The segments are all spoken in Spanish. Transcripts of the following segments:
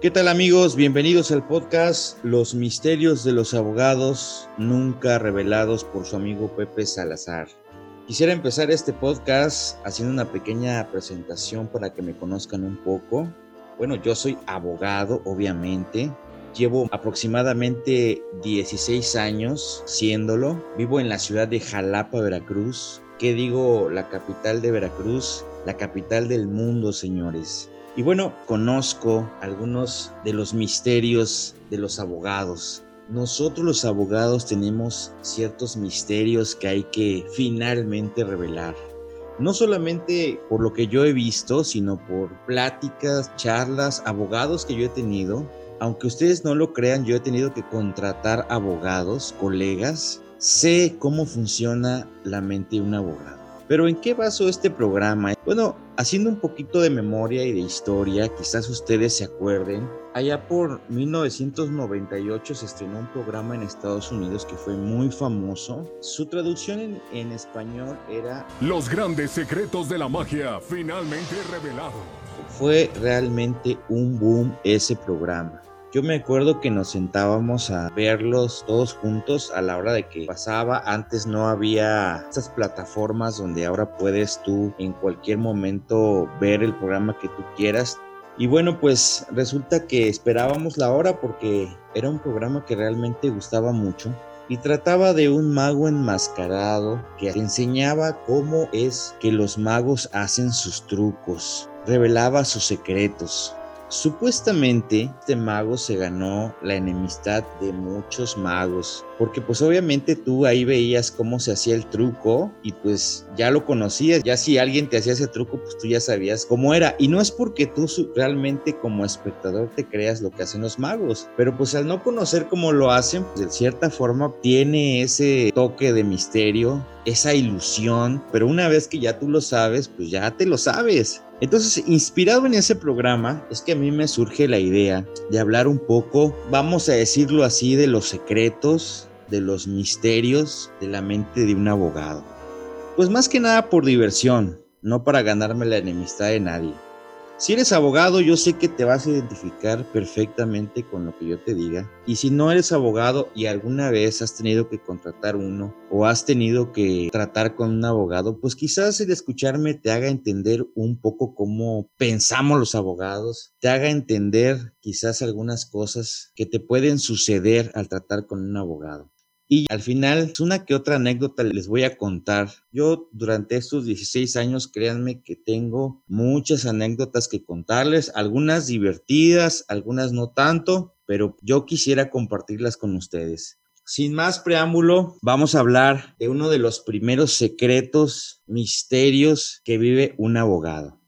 ¿Qué tal amigos? Bienvenidos al podcast Los misterios de los abogados nunca revelados por su amigo Pepe Salazar. Quisiera empezar este podcast haciendo una pequeña presentación para que me conozcan un poco. Bueno, yo soy abogado, obviamente. Llevo aproximadamente 16 años siéndolo. Vivo en la ciudad de Jalapa, Veracruz. ¿Qué digo? La capital de Veracruz, la capital del mundo, señores. Y bueno, conozco algunos de los misterios de los abogados. Nosotros los abogados tenemos ciertos misterios que hay que finalmente revelar. No solamente por lo que yo he visto, sino por pláticas, charlas, abogados que yo he tenido. Aunque ustedes no lo crean, yo he tenido que contratar abogados, colegas. Sé cómo funciona la mente de un abogado. Pero ¿en qué basó este programa? Bueno, haciendo un poquito de memoria y de historia, quizás ustedes se acuerden, allá por 1998 se estrenó un programa en Estados Unidos que fue muy famoso. Su traducción en, en español era Los grandes secretos de la magia finalmente revelados. Fue realmente un boom ese programa. Yo me acuerdo que nos sentábamos a verlos todos juntos a la hora de que pasaba. Antes no había esas plataformas donde ahora puedes tú en cualquier momento ver el programa que tú quieras. Y bueno, pues resulta que esperábamos la hora porque era un programa que realmente gustaba mucho y trataba de un mago enmascarado que enseñaba cómo es que los magos hacen sus trucos, revelaba sus secretos. Supuestamente este mago se ganó la enemistad de muchos magos, porque pues obviamente tú ahí veías cómo se hacía el truco y pues ya lo conocías, ya si alguien te hacía ese truco pues tú ya sabías cómo era y no es porque tú realmente como espectador te creas lo que hacen los magos, pero pues al no conocer cómo lo hacen, pues de cierta forma tiene ese toque de misterio, esa ilusión, pero una vez que ya tú lo sabes, pues ya te lo sabes. Entonces, inspirado en ese programa, es que a mí me surge la idea de hablar un poco, vamos a decirlo así, de los secretos, de los misterios de la mente de un abogado. Pues más que nada por diversión, no para ganarme la enemistad de nadie. Si eres abogado, yo sé que te vas a identificar perfectamente con lo que yo te diga. Y si no eres abogado y alguna vez has tenido que contratar uno o has tenido que tratar con un abogado, pues quizás el escucharme te haga entender un poco cómo pensamos los abogados, te haga entender quizás algunas cosas que te pueden suceder al tratar con un abogado. Y al final, una que otra anécdota les voy a contar. Yo durante estos 16 años, créanme que tengo muchas anécdotas que contarles, algunas divertidas, algunas no tanto, pero yo quisiera compartirlas con ustedes. Sin más preámbulo, vamos a hablar de uno de los primeros secretos, misterios que vive un abogado.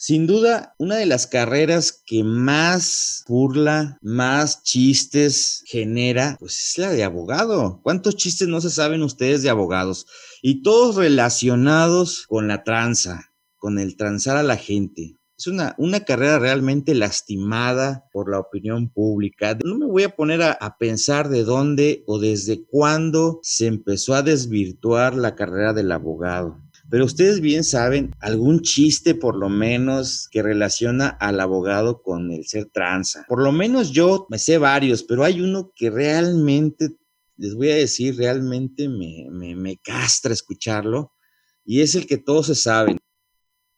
Sin duda, una de las carreras que más burla, más chistes genera, pues es la de abogado. ¿Cuántos chistes no se saben ustedes de abogados? Y todos relacionados con la tranza, con el transar a la gente. Es una, una carrera realmente lastimada por la opinión pública. No me voy a poner a, a pensar de dónde o desde cuándo se empezó a desvirtuar la carrera del abogado pero ustedes bien saben algún chiste por lo menos que relaciona al abogado con el ser tranza. Por lo menos yo me sé varios, pero hay uno que realmente, les voy a decir, realmente me, me, me castra escucharlo y es el que todos se saben.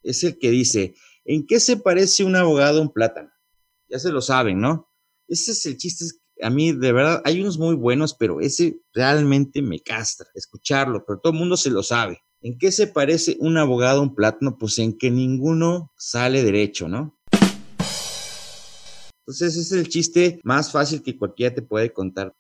Es el que dice, ¿en qué se parece un abogado a un plátano? Ya se lo saben, ¿no? Ese es el chiste. A mí, de verdad, hay unos muy buenos, pero ese realmente me castra escucharlo, pero todo el mundo se lo sabe. ¿En qué se parece un abogado a un plátano? Pues en que ninguno sale derecho, ¿no? Entonces es el chiste más fácil que cualquiera te puede contar.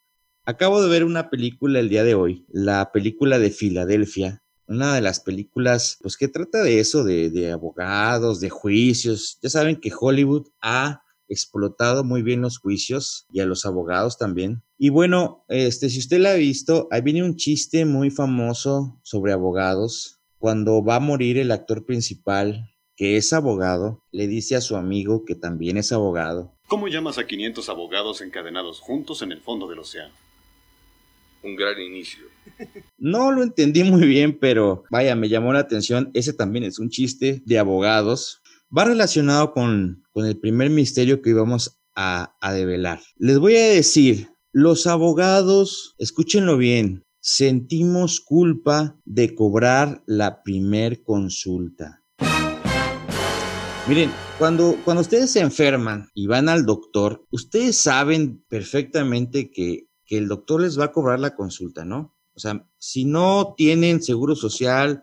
Acabo de ver una película el día de hoy, la película de Filadelfia, una de las películas pues que trata de eso, de, de abogados, de juicios. Ya saben que Hollywood ha explotado muy bien los juicios y a los abogados también. Y bueno, este, si usted la ha visto, ahí viene un chiste muy famoso sobre abogados. Cuando va a morir el actor principal, que es abogado, le dice a su amigo que también es abogado. ¿Cómo llamas a 500 abogados encadenados juntos en el fondo del océano? un gran inicio. No lo entendí muy bien, pero vaya, me llamó la atención. Ese también es un chiste de abogados. Va relacionado con, con el primer misterio que íbamos a, a develar. Les voy a decir, los abogados, escúchenlo bien, sentimos culpa de cobrar la primer consulta. Miren, cuando, cuando ustedes se enferman y van al doctor, ustedes saben perfectamente que, que el doctor les va a cobrar la consulta, ¿no? O sea, si no tienen seguro social,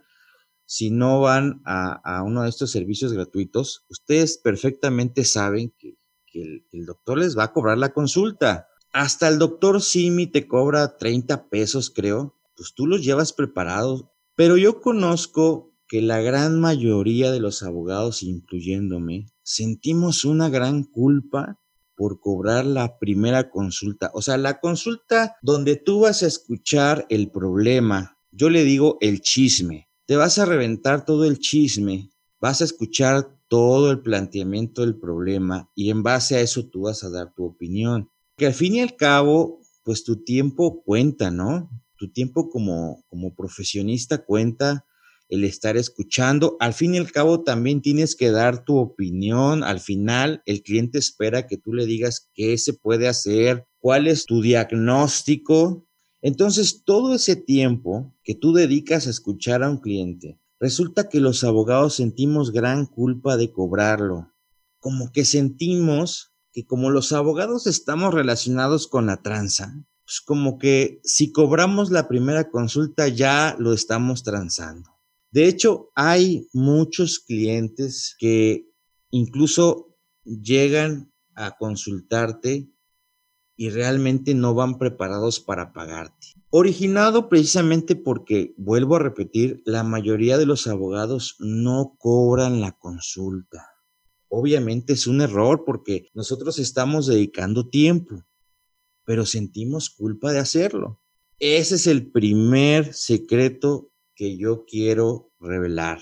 si no van a, uno de estos servicios gratuitos, ustedes perfectamente saben que, el, el, doctor les va a cobrar la consulta. Hasta el doctor Simi te cobra 30 pesos, creo. Pues tú los llevas preparados. Pero yo conozco que la gran mayoría de los abogados, incluyéndome, sentimos una gran culpa por cobrar la primera consulta. O sea, la consulta donde tú vas a escuchar el problema, yo le digo el chisme. Te vas a reventar todo el chisme, vas a escuchar todo el planteamiento del problema y en base a eso tú vas a dar tu opinión. Que al fin y al cabo, pues tu tiempo cuenta, ¿no? Tu tiempo como, como profesionista cuenta el estar escuchando. Al fin y al cabo también tienes que dar tu opinión. Al final el cliente espera que tú le digas qué se puede hacer, cuál es tu diagnóstico. Entonces, todo ese tiempo que tú dedicas a escuchar a un cliente, resulta que los abogados sentimos gran culpa de cobrarlo. Como que sentimos que como los abogados estamos relacionados con la tranza, pues como que si cobramos la primera consulta ya lo estamos transando. De hecho, hay muchos clientes que incluso llegan a consultarte y realmente no van preparados para pagarte. Originado precisamente porque, vuelvo a repetir, la mayoría de los abogados no cobran la consulta. Obviamente es un error porque nosotros estamos dedicando tiempo, pero sentimos culpa de hacerlo. Ese es el primer secreto que yo quiero revelar.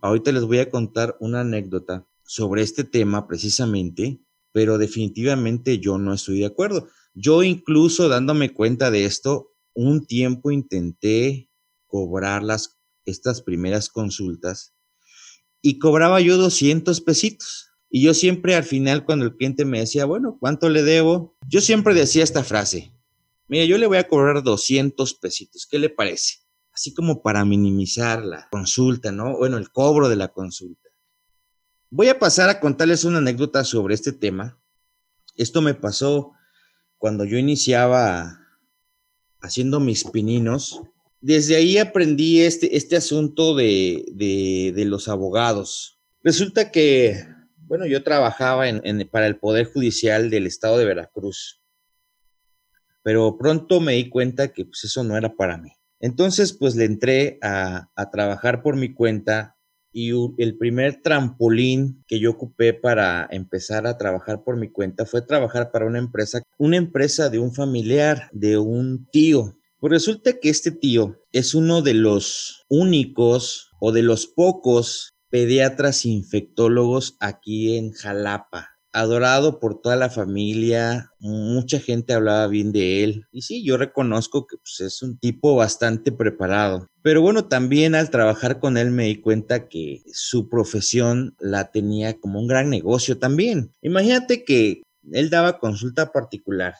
Ahorita les voy a contar una anécdota sobre este tema precisamente, pero definitivamente yo no estoy de acuerdo. Yo incluso dándome cuenta de esto, un tiempo intenté cobrar las, estas primeras consultas y cobraba yo 200 pesitos. Y yo siempre al final cuando el cliente me decía, bueno, ¿cuánto le debo? Yo siempre decía esta frase, mira, yo le voy a cobrar 200 pesitos, ¿qué le parece? así como para minimizar la consulta, ¿no? Bueno, el cobro de la consulta. Voy a pasar a contarles una anécdota sobre este tema. Esto me pasó cuando yo iniciaba haciendo mis pininos. Desde ahí aprendí este, este asunto de, de, los abogados. Resulta que, bueno, yo trabajaba en, para el Poder Judicial del Estado de Veracruz, pero pronto me di cuenta que pues, eso no era para mí. Entonces, pues le entré a, trabajar por mi cuenta y el primer trampolín que yo ocupé para empezar a trabajar por mi cuenta fue trabajar para una empresa, una empresa de un familiar, de un tío. Pues resulta que este tío es uno de los únicos o de los pocos pediatras infectólogos aquí en Jalapa adorado por toda la familia, mucha gente hablaba bien de él. Y sí, yo reconozco que pues, es un tipo bastante preparado. Pero bueno, también al trabajar con él me di cuenta que su profesión la tenía como un gran negocio también. Imagínate que él daba consulta particular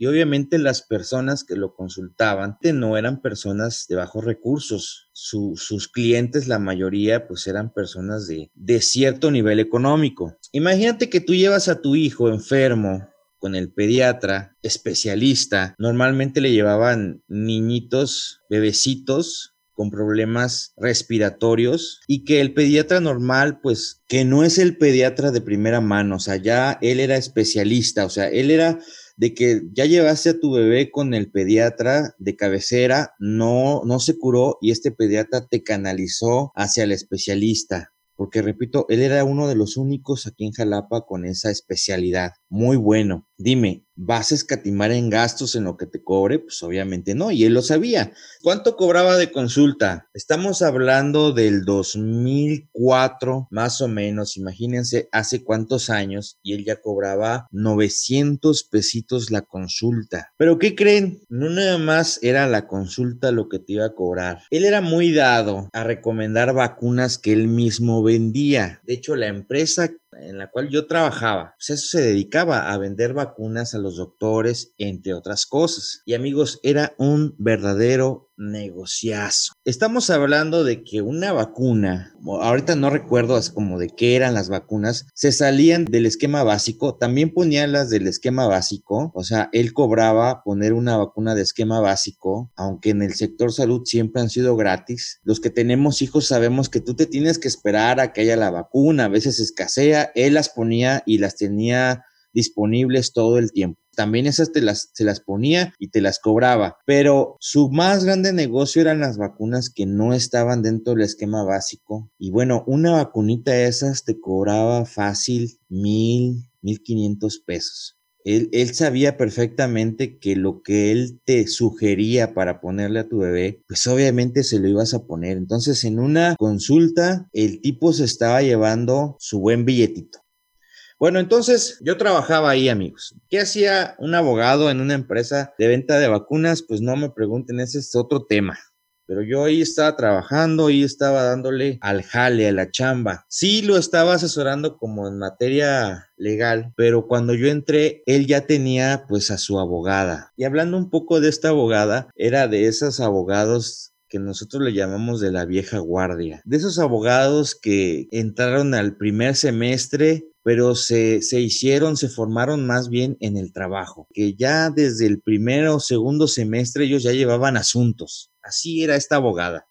y obviamente las personas que lo consultaban no eran personas de bajos recursos. sus clientes, la mayoría, pues eran personas de, de cierto nivel económico. Imagínate que tú llevas a tu hijo enfermo con el pediatra especialista. Normalmente le llevaban niñitos, bebecitos con problemas respiratorios y que el pediatra normal, pues que no es el pediatra de primera mano, o sea, ya él era especialista, o sea, él era de que ya llevaste a tu bebé con el pediatra de cabecera, no, no se curó y este pediatra te canalizó hacia el especialista. Porque repito, él era uno de los únicos aquí en Jalapa con esa especialidad. Muy bueno. Dime, ¿vas a escatimar en gastos en lo que te cobre? Pues obviamente no, y él lo sabía. ¿Cuánto cobraba de consulta? Estamos hablando del 2004, más o menos, imagínense hace cuántos años, y él ya cobraba 900 pesitos la consulta. Pero ¿qué creen? No nada más era la consulta lo que te iba a cobrar. Él era muy dado a recomendar vacunas que él mismo vendía. De hecho, la empresa en la cual yo trabajaba, pues eso se dedicaba a vender vacunas a los doctores, entre otras cosas. Y amigos, era un verdadero negociazo. Estamos hablando de que una vacuna, ahorita no recuerdo como de qué eran las vacunas, se salían del esquema básico, también ponían las del esquema básico, o sea, él cobraba poner una vacuna de esquema básico, aunque en el sector salud siempre han sido gratis. Los que tenemos hijos sabemos que tú te tienes que esperar a que haya la vacuna, a veces escasea, él las ponía y las tenía disponibles todo el tiempo también esas te las, se las ponía y te las cobraba. Pero su más grande negocio eran las vacunas que no estaban dentro del esquema básico. Y bueno, una vacunita de esas te cobraba fácil mil, mil quinientos pesos. Él, él, sabía perfectamente que lo que él te sugería para ponerle a tu bebé, pues obviamente se lo ibas a poner. Entonces en una consulta, el tipo se estaba llevando su buen billetito. Bueno, entonces yo trabajaba ahí, amigos. ¿Qué hacía un abogado en una empresa de venta de vacunas? Pues no me pregunten, ese es otro tema. Pero yo ahí estaba trabajando y estaba dándole al jale, a la chamba. Sí lo estaba asesorando como en materia legal, pero cuando yo entré, él ya tenía pues a su abogada. Y hablando un poco de esta abogada, era de esos abogados que nosotros le llamamos de la vieja guardia. De esos abogados que entraron al primer semestre pero se, se, hicieron, se formaron más bien en el trabajo, que ya desde el primero o segundo semestre ellos ya llevaban asuntos. Así era esta abogada.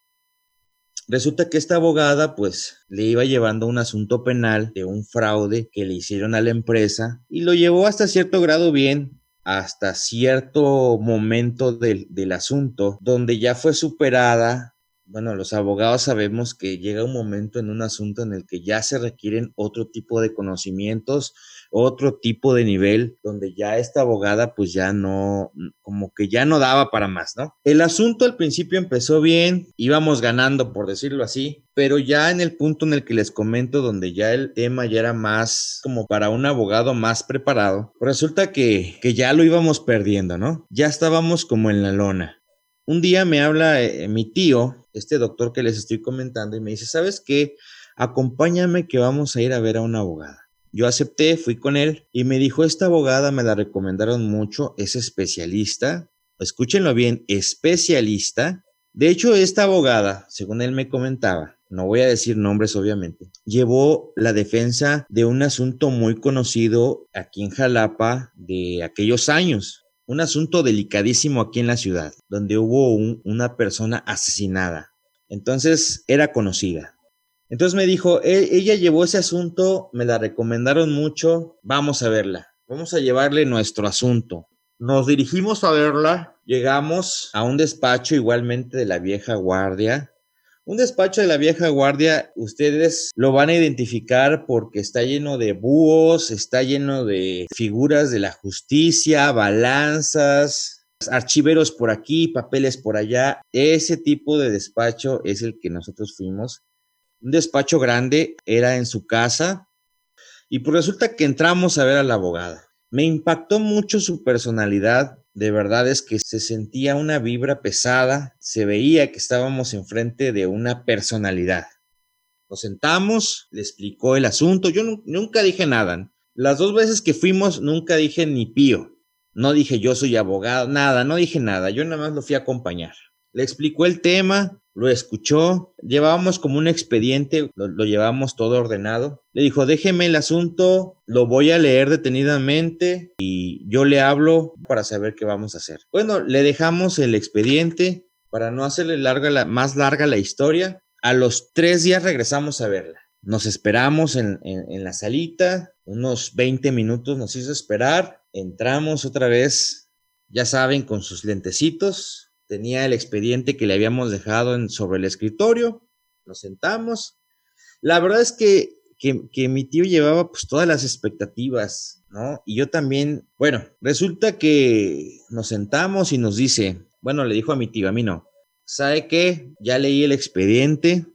Resulta que esta abogada pues le iba llevando un asunto penal de un fraude que le hicieron a la empresa y lo llevó hasta cierto grado bien, hasta cierto momento del, del asunto, donde ya fue superada bueno, los abogados sabemos que llega un momento en un asunto en el que ya se requieren otro tipo de conocimientos, otro tipo de nivel, donde ya esta abogada pues ya no, como que ya no daba para más, ¿no? El asunto al principio empezó bien, íbamos ganando, por decirlo así, pero ya en el punto en el que les comento, donde ya el tema ya era más como para un abogado más preparado, resulta que, que ya lo íbamos perdiendo, ¿no? Ya estábamos como en la lona. Un día me habla eh, mi tío, este doctor que les estoy comentando, y me dice, ¿sabes qué? Acompáñame que vamos a ir a ver a una abogada. Yo acepté, fui con él y me dijo, esta abogada me la recomendaron mucho, es especialista, escúchenlo bien, especialista. De hecho, esta abogada, según él me comentaba, no voy a decir nombres obviamente, llevó la defensa de un asunto muy conocido aquí en Jalapa de aquellos años un asunto delicadísimo aquí en la ciudad, donde hubo una persona asesinada. Entonces era conocida. Entonces me dijo, e, ella llevó ese asunto, me la recomendaron mucho, vamos a verla, vamos a llevarle nuestro asunto. Nos dirigimos a verla, llegamos a un despacho igualmente de la vieja guardia, un despacho de la vieja guardia, ustedes lo van a identificar porque está lleno de búhos, está lleno de figuras de la justicia, balanzas, archiveros por aquí, papeles por allá. Ese tipo de despacho es el que nosotros fuimos. Un despacho grande, era en su casa. Y pues resulta que entramos a ver a la abogada. Me impactó mucho su personalidad, de verdad es que se sentía una vibra pesada, se veía que estábamos enfrente de una personalidad. Nos sentamos, le explicó el asunto, yo nunca dije nada. Las dos veces que fuimos nunca dije ni pío, no dije yo soy abogado, nada, no dije nada, yo nada más lo fui a acompañar. Le explicó el tema, lo escuchó, llevábamos como un expediente, lo, lo, llevamos todo ordenado. Le dijo, déjeme el asunto, lo voy a leer detenidamente y yo le hablo para saber qué vamos a hacer. Bueno, le dejamos el expediente para no hacerle larga la, más larga la historia. A los tres días regresamos a verla. Nos esperamos en, en, en la salita, unos 20 minutos nos hizo esperar. Entramos otra vez, ya saben, con sus lentecitos, tenía el expediente que le habíamos dejado en, sobre el escritorio, nos sentamos. La verdad es que, que, mi tío llevaba pues todas las expectativas ¿no? Y yo también, bueno, resulta que nos sentamos y nos dice, bueno, le dijo a mi tío, a mí no, ¿sabe qué? Ya leí el expediente,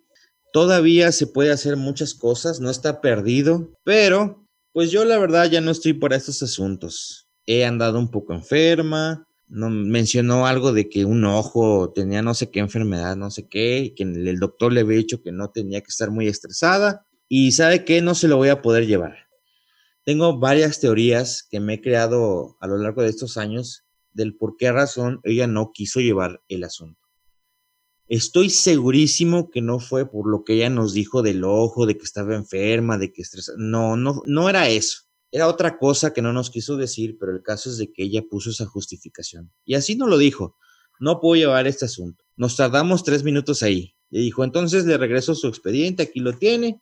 todavía se puede hacer muchas cosas, no está perdido, pero pues yo la verdad ya no estoy para estos asuntos. He andado un poco enferma, no, mencionó algo de que un ojo tenía no sé qué enfermedad, no sé qué, y que el doctor le había dicho que no tenía que estar muy estresada, y sabe que no se lo voy a poder llevar. Tengo varias teorías que me he creado a lo largo de estos años del por qué razón ella no quiso llevar el asunto. Estoy segurísimo que no fue por lo que ella nos dijo del ojo, de que estaba enferma, de que estresada. No, no, no era eso. Era otra cosa que no nos quiso decir, pero el caso es de que ella puso esa justificación. Y así nos lo dijo. No puedo llevar este asunto. Nos tardamos tres minutos ahí. Le dijo, entonces le regreso su expediente, aquí lo tiene.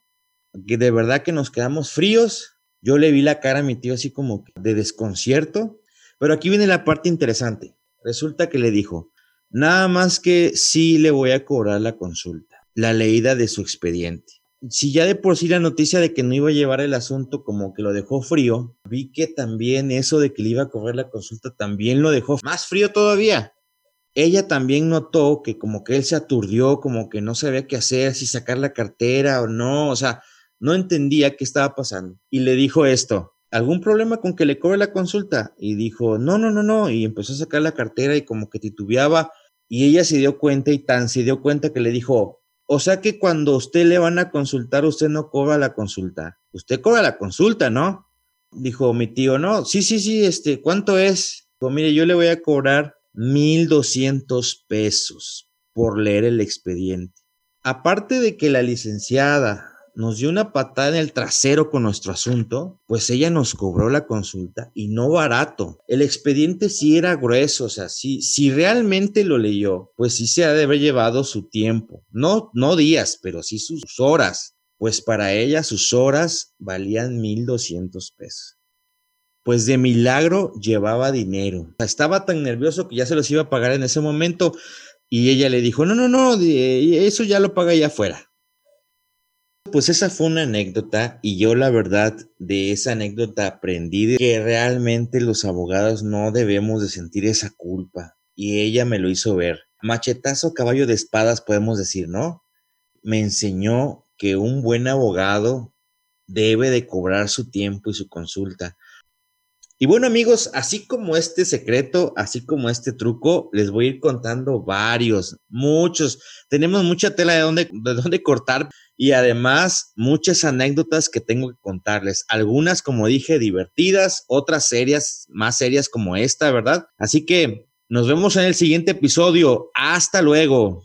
Que de verdad que nos quedamos fríos yo le vi la cara a mi tío así como de desconcierto, pero aquí viene la parte interesante. Resulta que le dijo, nada más que sí le voy a cobrar la consulta, la leída de su expediente. Si ya de por sí la noticia de que no iba a llevar el asunto como que lo dejó frío, vi que también eso de que le iba a cobrar la consulta también lo dejó más frío todavía. Ella también notó que como que él se aturdió, como que no sabía qué hacer, si sacar la cartera o no, o sea, no entendía qué estaba pasando y le dijo esto, ¿algún problema con que le cobre la consulta? Y dijo, no, no, no, no, y empezó a sacar la cartera y como que titubeaba y ella se dio cuenta y tan se dio cuenta que le dijo, o sea que cuando usted le van a consultar, usted no cobra la consulta, usted cobra la consulta, ¿no? Dijo mi tío, no, sí, sí, sí, este, ¿cuánto es? Pues mire, yo le voy a cobrar mil doscientos pesos por leer el expediente. Aparte de que la licenciada nos dio una patada en el trasero con nuestro asunto, pues ella nos cobró la consulta y no barato. El expediente sí era grueso, o sea, sí, si realmente lo leyó, pues sí se ha de haber llevado su tiempo. No, no días, pero sí sus horas. Pues para ella sus horas valían 1.200 pesos. Pues de milagro llevaba dinero. Estaba tan nervioso que ya se los iba a pagar en ese momento y ella le dijo, no, no, no, eso ya lo paga allá afuera. Pues esa fue una anécdota y yo la verdad de esa anécdota aprendí que realmente los abogados no debemos de sentir esa culpa y ella me lo hizo ver. Machetazo caballo de espadas podemos decir, ¿no? Me enseñó que un buen abogado debe de cobrar su tiempo y su consulta. Y bueno amigos, así como este secreto, así como este truco, les voy a ir contando varios, muchos. Tenemos mucha tela de dónde, de dónde cortar y además muchas anécdotas que tengo que contarles. Algunas, como dije, divertidas, otras serias, más serias como esta, ¿verdad? Así que nos vemos en el siguiente episodio. Hasta luego.